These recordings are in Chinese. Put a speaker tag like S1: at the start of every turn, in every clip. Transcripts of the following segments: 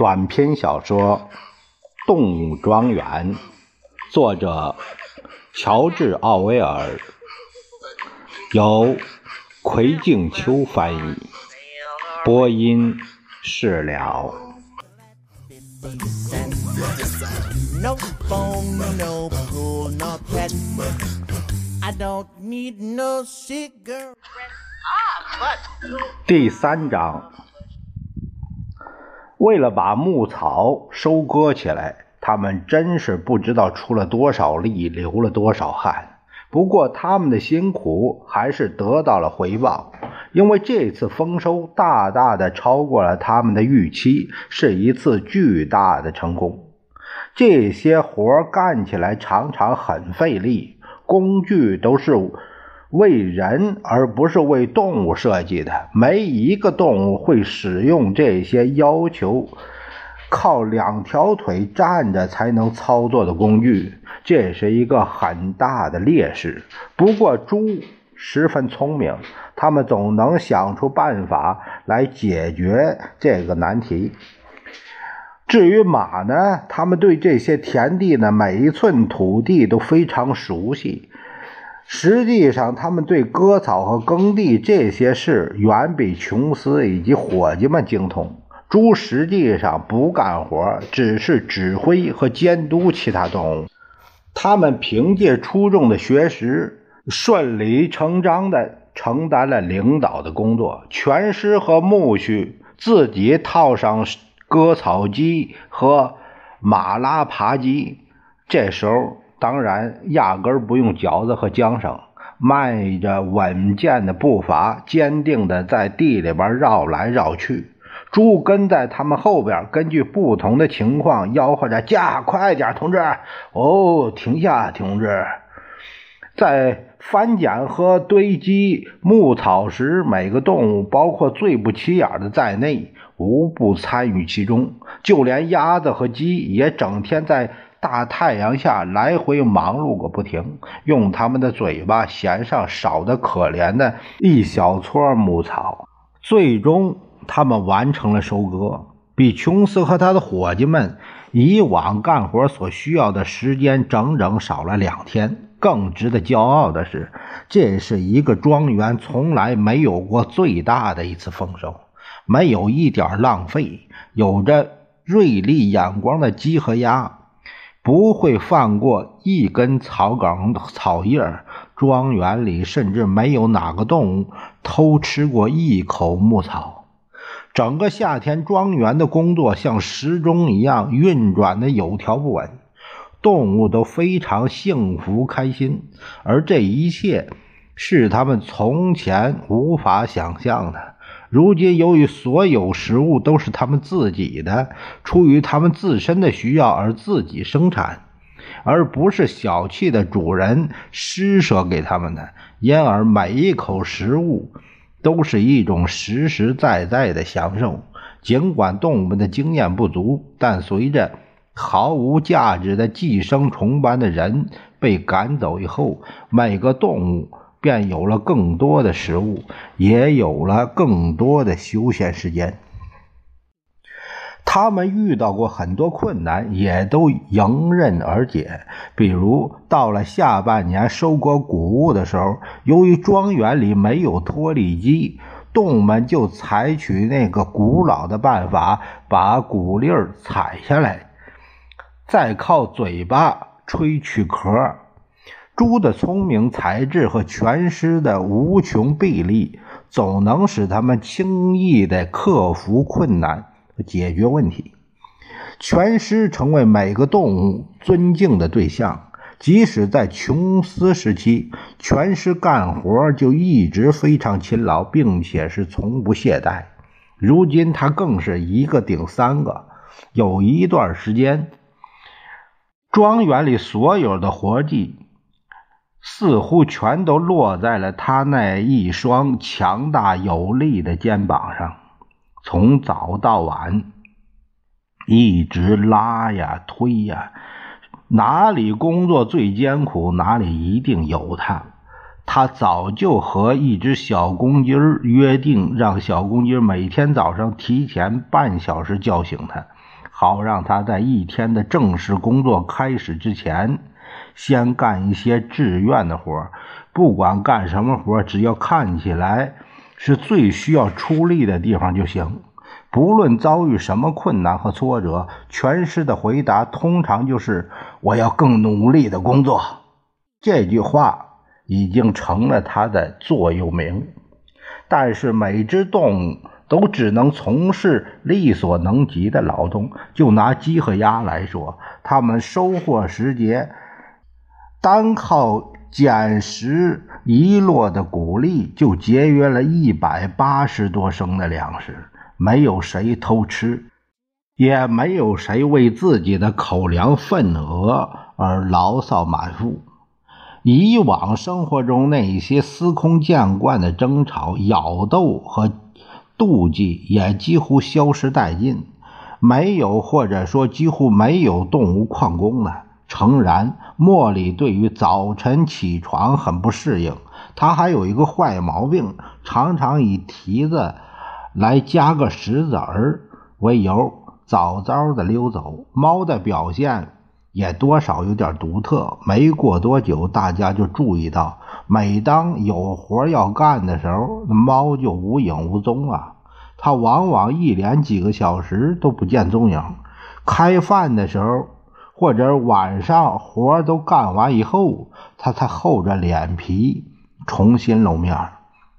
S1: 短篇小说《动物庄园》，作者乔治·奥威尔，由葵静秋翻译，播音释了。I don't need no cigarette. 第三章。为了把牧草收割起来，他们真是不知道出了多少力，流了多少汗。不过，他们的辛苦还是得到了回报，因为这次丰收大大的超过了他们的预期，是一次巨大的成功。这些活干起来常常很费力，工具都是。为人而不是为动物设计的，没一个动物会使用这些要求靠两条腿站着才能操作的工具，这是一个很大的劣势。不过猪十分聪明，他们总能想出办法来解决这个难题。至于马呢，他们对这些田地的每一寸土地都非常熟悉。实际上，他们对割草和耕地这些事远比琼斯以及伙计们精通。猪实际上不干活，只是指挥和监督其他动物。他们凭借出众的学识，顺理成章地承担了领导的工作。全师和牧畜自己套上割草机和马拉耙机，这时候。当然，压根不用脚子和缰绳，迈着稳健的步伐，坚定地在地里边绕来绕去。猪跟在他们后边，根据不同的情况吆喝着：“加快点，同志！”“哦，停下，同志！”在翻捡和堆积牧草时，每个动物，包括最不起眼的在内，无不参与其中。就连鸭子和鸡也整天在。大太阳下来回忙碌个不停，用他们的嘴巴衔上少得可怜的一小撮牧草。最终，他们完成了收割，比琼斯和他的伙计们以往干活所需要的时间整整少了两天。更值得骄傲的是，这是一个庄园从来没有过最大的一次丰收，没有一点浪费。有着锐利眼光的鸡和鸭。不会放过一根草梗、草叶。庄园里甚至没有哪个动物偷吃过一口牧草。整个夏天，庄园的工作像时钟一样运转的有条不紊，动物都非常幸福开心，而这一切是他们从前无法想象的。如今，由于所有食物都是他们自己的，出于他们自身的需要而自己生产，而不是小气的主人施舍给他们的，因而每一口食物都是一种实实在在的享受。尽管动物们的经验不足，但随着毫无价值的寄生虫般的人被赶走以后，每个动物。便有了更多的食物，也有了更多的休闲时间。他们遇到过很多困难，也都迎刃而解。比如，到了下半年收割谷物的时候，由于庄园里没有脱粒机，动物们就采取那个古老的办法，把谷粒儿采下来，再靠嘴巴吹去壳。猪的聪明才智和全师的无穷臂力，总能使他们轻易的克服困难解决问题。全师成为每个动物尊敬的对象。即使在琼斯时期，全师干活就一直非常勤劳，并且是从不懈怠。如今他更是一个顶三个。有一段时间，庄园里所有的活计。似乎全都落在了他那一双强大有力的肩膀上，从早到晚，一直拉呀推呀，哪里工作最艰苦，哪里一定有他。他早就和一只小公鸡约定，让小公鸡每天早上提前半小时叫醒他，好让他在一天的正式工作开始之前，先干一些志愿的活不管干什么活只要看起来是最需要出力的地方就行。不论遭遇什么困难和挫折，全师的回答通常就是“我要更努力的工作”。这句话已经成了他的座右铭。但是每只动物都只能从事力所能及的劳动。就拿鸡和鸭来说，它们收获时节，单靠捡拾遗落的谷粒，就节约了一百八十多升的粮食。没有谁偷吃，也没有谁为自己的口粮份额而牢骚满腹。以往生活中那些司空见惯的争吵、咬斗和妒忌也几乎消失殆尽。没有，或者说几乎没有动物旷工了。诚然，茉莉对于早晨起床很不适应，它还有一个坏毛病，常常以蹄子。来加个石子儿为由，早早的溜走。猫的表现也多少有点独特。没过多久，大家就注意到，每当有活要干的时候，猫就无影无踪了。它往往一连几个小时都不见踪影。开饭的时候，或者晚上活都干完以后，他才厚着脸皮重新露面。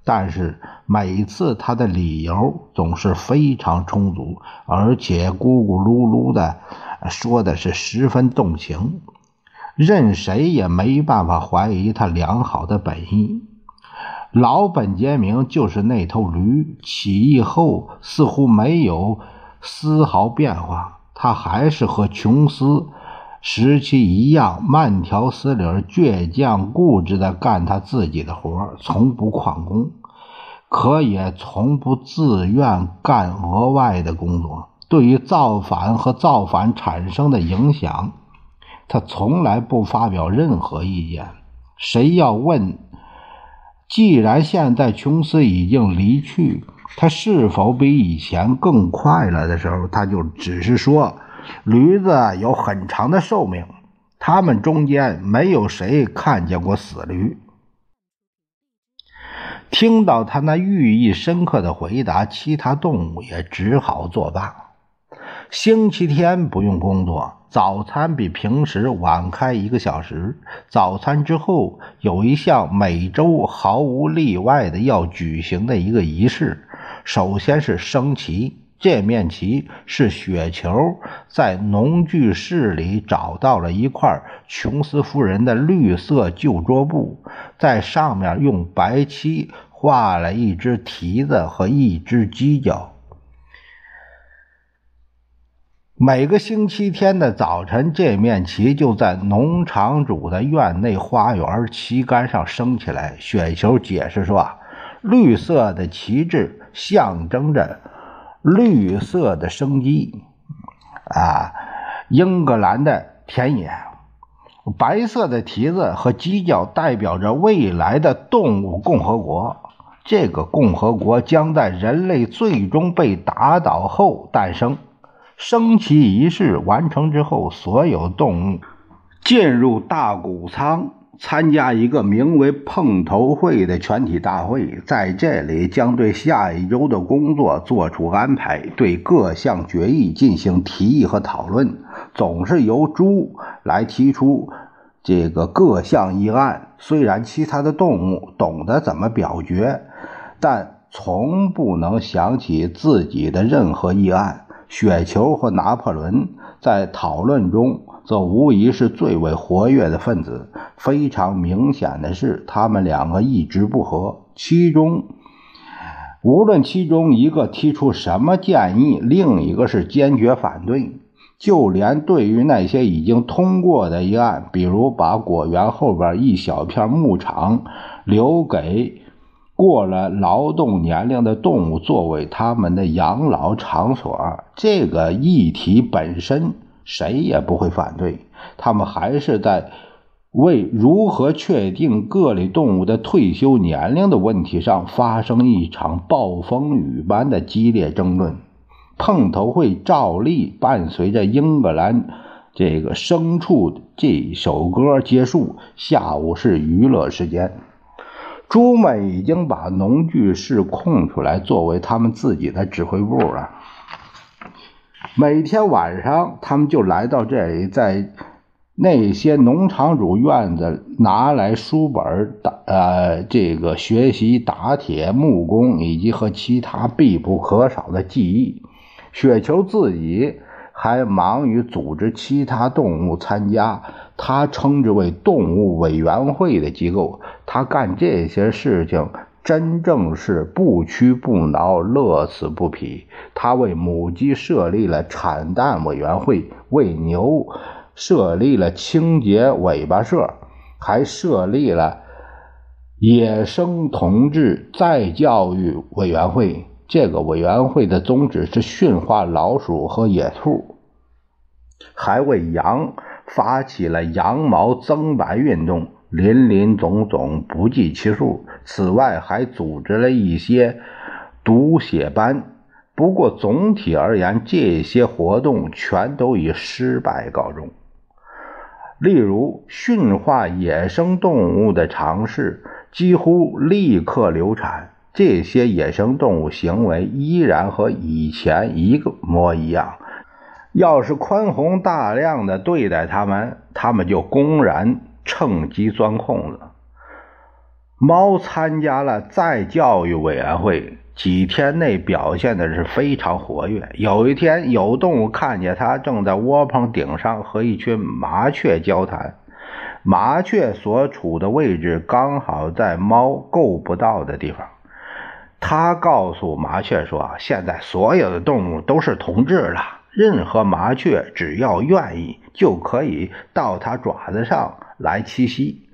S1: 但是每次他的理由总是非常充足，而且咕咕噜噜的说的是十分动情，任谁也没办法怀疑他良好的本意。老本杰明就是那头驴，起义后似乎没有丝毫变化，他还是和琼斯。时期一样，慢条斯理、倔强固执地干他自己的活从不旷工，可也从不自愿干额外的工作。对于造反和造反产生的影响，他从来不发表任何意见。谁要问，既然现在琼斯已经离去，他是否比以前更快乐的时候，他就只是说。驴子有很长的寿命，他们中间没有谁看见过死驴。听到他那寓意深刻的回答，其他动物也只好作罢。星期天不用工作，早餐比平时晚开一个小时。早餐之后有一项每周毫无例外的要举行的一个仪式，首先是升旗。这面旗是雪球在农具室里找到了一块琼斯夫人的绿色旧桌布，在上面用白漆画了一只蹄子和一只犄角。每个星期天的早晨，这面旗就在农场主的院内花园旗杆上升起来。雪球解释说：“啊绿色的旗帜象征着。”绿色的生机，啊，英格兰的田野；白色的蹄子和犄角代表着未来的动物共和国。这个共和国将在人类最终被打倒后诞生。升旗仪式完成之后，所有动物进入大谷仓。参加一个名为“碰头会”的全体大会，在这里将对下一周的工作做出安排，对各项决议进行提议和讨论。总是由猪来提出这个各项议案。虽然其他的动物懂得怎么表决，但从不能想起自己的任何议案。雪球和拿破仑在讨论中。则无疑是最为活跃的分子。非常明显的是，他们两个一直不和。其中，无论其中一个提出什么建议，另一个是坚决反对。就连对于那些已经通过的议案，比如把果园后边一小片牧场留给过了劳动年龄的动物作为他们的养老场所，这个议题本身。谁也不会反对，他们还是在为如何确定各类动物的退休年龄的问题上发生一场暴风雨般的激烈争论。碰头会照例伴随着英格兰这个牲畜这首歌结束。下午是娱乐时间，猪们已经把农具室空出来作为他们自己的指挥部了。每天晚上，他们就来到这里，在。那些农场主院子拿来书本打呃，这个学习打铁、木工以及和其他必不可少的技艺。雪球自己还忙于组织其他动物参加，他称之为动物委员会的机构。他干这些事情真正是不屈不挠、乐此不疲。他为母鸡设立了产蛋委员会，为牛。设立了清洁尾巴社，还设立了野生同志再教育委员会。这个委员会的宗旨是驯化老鼠和野兔，还为羊发起了羊毛增白运动，林林总总不计其数。此外，还组织了一些读写班。不过，总体而言，这些活动全都以失败告终。例如，驯化野生动物的尝试几乎立刻流产。这些野生动物行为依然和以前一个模一样。要是宽宏大量的对待它们，它们就公然趁机钻空子。猫参加了再教育委员会。几天内表现的是非常活跃。有一天，有动物看见它正在窝棚顶上和一群麻雀交谈，麻雀所处的位置刚好在猫够不到的地方。他告诉麻雀说：“现在所有的动物都是同志了，任何麻雀只要愿意，就可以到它爪子上来栖息。”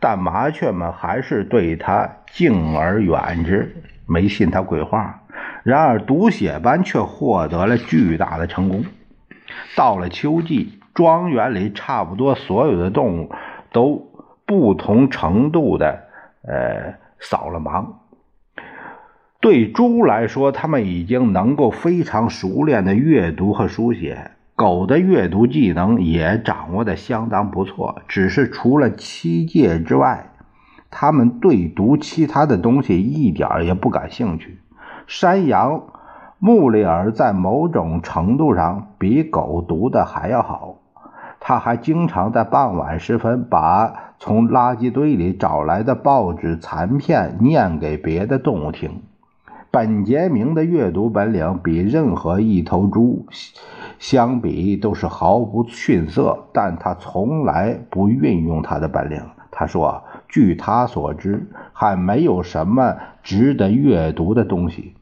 S1: 但麻雀们还是对它敬而远之。没信他鬼话，然而读写班却获得了巨大的成功。到了秋季，庄园里差不多所有的动物都不同程度的呃扫了盲。对猪来说，它们已经能够非常熟练的阅读和书写；狗的阅读技能也掌握的相当不错，只是除了七戒之外。他们对读其他的东西一点也不感兴趣。山羊穆里尔在某种程度上比狗读的还要好。他还经常在傍晚时分把从垃圾堆里找来的报纸残片念给别的动物听。本杰明的阅读本领比任何一头猪相比都是毫不逊色，但他从来不运用他的本领。他说。据他所知，还没有什么值得阅读的东西。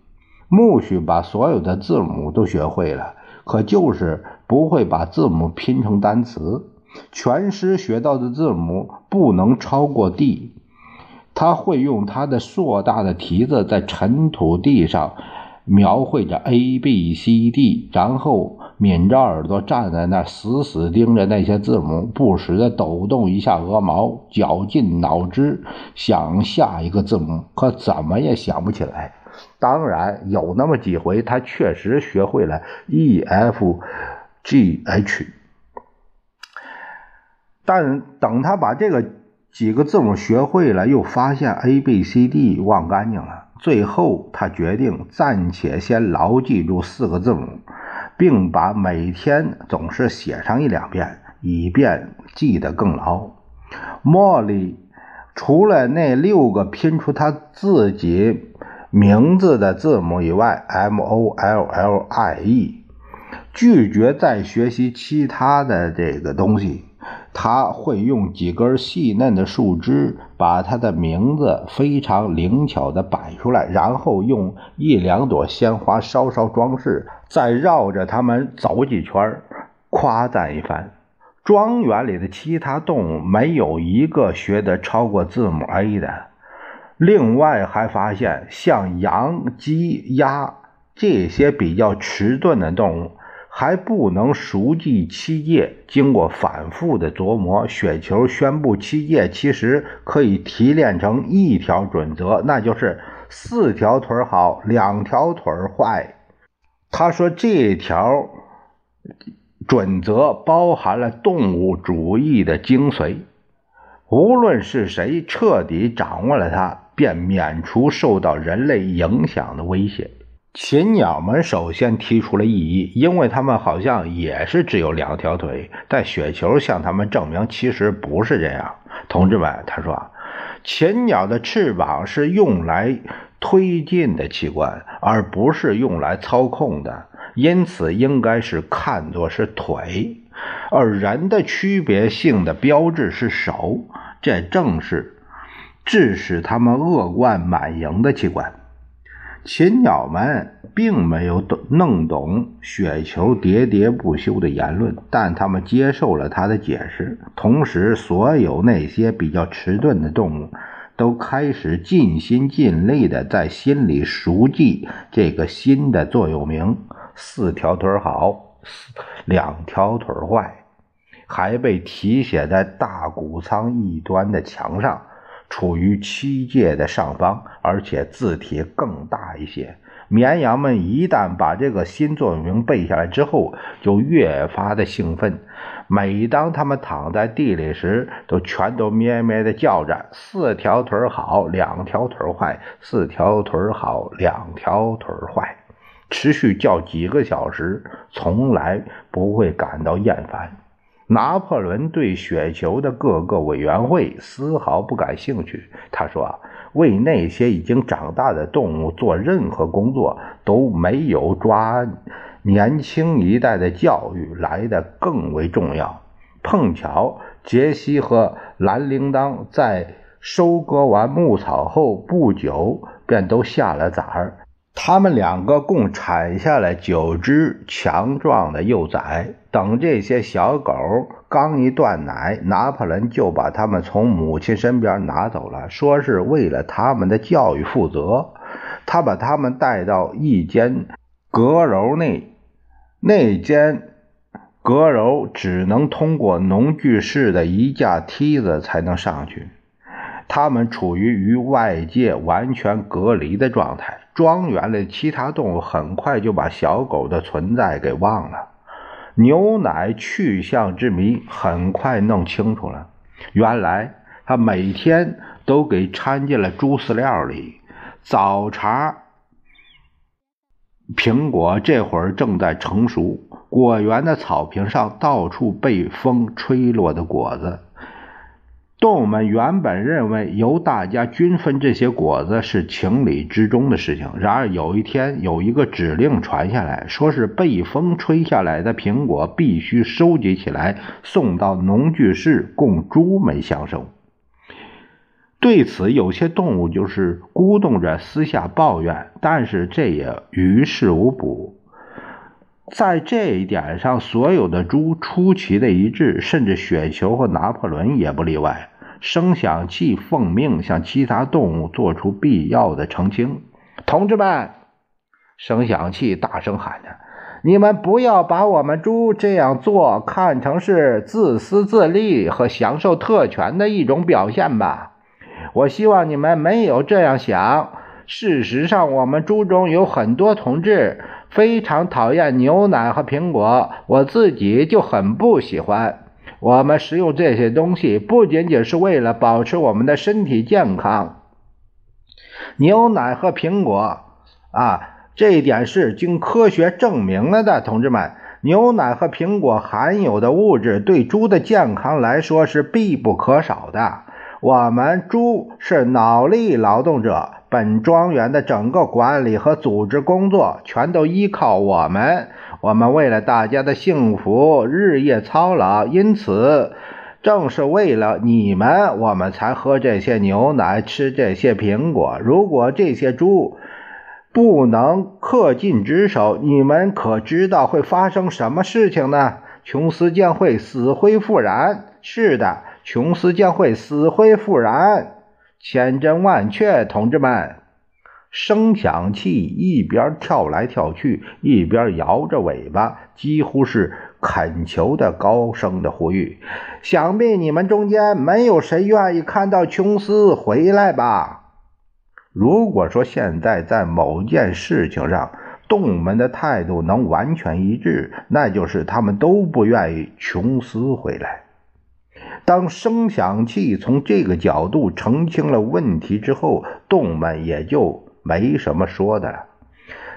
S1: 木须把所有的字母都学会了，可就是不会把字母拼成单词。全诗学到的字母不能超过 D。他会用他的硕大的蹄子在尘土地上描绘着 A、B、C、D，然后。抿着耳朵站在那，死死盯着那些字母，不时的抖动一下鹅毛，绞尽脑汁想下一个字母，可怎么也想不起来。当然，有那么几回，他确实学会了 E、F、G、H，但等他把这个几个字母学会了，又发现 A、B、C、D 忘干净了。最后，他决定暂且先牢记住四个字母。并把每天总是写上一两遍，以便记得更牢。茉莉除了那六个拼出他自己名字的字母以外，M O L L I E，拒绝再学习其他的这个东西。他会用几根细嫩的树枝把他的名字非常灵巧地摆出来，然后用一两朵鲜花稍稍装饰，再绕着它们走几圈，夸赞一番。庄园里的其他动物没有一个学得超过字母 A 的。另外，还发现像羊、鸡、鸭这些比较迟钝的动物。还不能熟记七戒。经过反复的琢磨，雪球宣布七戒其实可以提炼成一条准则，那就是四条腿好，两条腿坏。他说这条准则包含了动物主义的精髓，无论是谁彻底掌握了它，便免除受到人类影响的威胁。禽鸟们首先提出了异议，因为他们好像也是只有两条腿。但雪球向他们证明，其实不是这样。同志们，他说，禽鸟的翅膀是用来推进的器官，而不是用来操控的，因此应该是看作是腿。而人的区别性的标志是手，这正是致使他们恶贯满盈的器官。禽鸟们并没有懂弄懂雪球喋喋不休的言论，但他们接受了他的解释。同时，所有那些比较迟钝的动物都开始尽心尽力地在心里熟记这个新的座右铭：四条腿好，两条腿坏，还被题写在大谷仓一端的墙上。处于七界的上方，而且字体更大一些。绵羊们一旦把这个新座右铭背下来之后，就越发的兴奋。每当他们躺在地里时，都全都咩咩的叫着：“四条腿好，两条腿坏；四条腿好，两条腿坏。”持续叫几个小时，从来不会感到厌烦。拿破仑对雪球的各个委员会丝毫不感兴趣。他说：“啊为那些已经长大的动物做任何工作，都没有抓年轻一代的教育来的更为重要。”碰巧，杰西和蓝铃铛在收割完牧草后不久便都下了崽儿。他们两个共产下了九只强壮的幼崽。等这些小狗刚一断奶，拿破仑就把它们从母亲身边拿走了，说是为了他们的教育负责。他把它们带到一间阁楼内，那间阁楼只能通过农具室的一架梯子才能上去。他们处于与外界完全隔离的状态。庄园里其他动物很快就把小狗的存在给忘了。牛奶去向之谜很快弄清楚了。原来他每天都给掺进了猪饲料里。早茶苹果这会儿正在成熟，果园的草坪上到处被风吹落的果子。动物们原本认为由大家均分这些果子是情理之中的事情。然而有一天，有一个指令传下来，说是被风吹下来的苹果必须收集起来，送到农具室供猪们享受。对此，有些动物就是咕咚着私下抱怨，但是这也于事无补。在这一点上，所有的猪出奇的一致，甚至雪球和拿破仑也不例外。声响器奉命向其他动物做出必要的澄清。同志们，声响器大声喊着：“你们不要把我们猪这样做看成是自私自利和享受特权的一种表现吧！我希望你们没有这样想。事实上，我们猪中有很多同志非常讨厌牛奶和苹果，我自己就很不喜欢。”我们食用这些东西不仅仅是为了保持我们的身体健康。牛奶和苹果啊，这一点是经科学证明了的，同志们。牛奶和苹果含有的物质对猪的健康来说是必不可少的。我们猪是脑力劳动者，本庄园的整个管理和组织工作全都依靠我们。我们为了大家的幸福日夜操劳，因此，正是为了你们，我们才喝这些牛奶，吃这些苹果。如果这些猪不能恪尽职守，你们可知道会发生什么事情呢？琼斯将会死灰复燃。是的，琼斯将会死灰复燃。千真万确，同志们。声响器一边跳来跳去，一边摇着尾巴，几乎是恳求的高声的呼吁：“想必你们中间没有谁愿意看到琼斯回来吧？”如果说现在在某件事情上，动物们的态度能完全一致，那就是他们都不愿意琼斯回来。当声响器从这个角度澄清了问题之后，动物们也就。没什么说的了，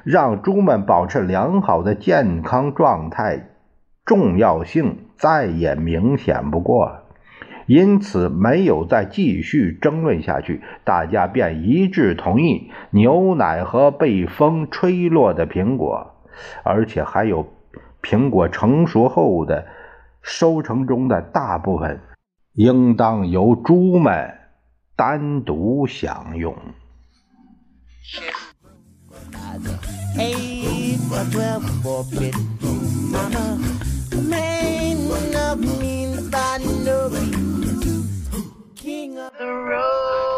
S1: 让猪们保持良好的健康状态，重要性再也明显不过了。因此，没有再继续争论下去，大家便一致同意牛奶和被风吹落的苹果，而且还有苹果成熟后的收成中的大部分，应当由猪们单独享用。Or twelve forfeit. Mama, man of means by no. King of the road.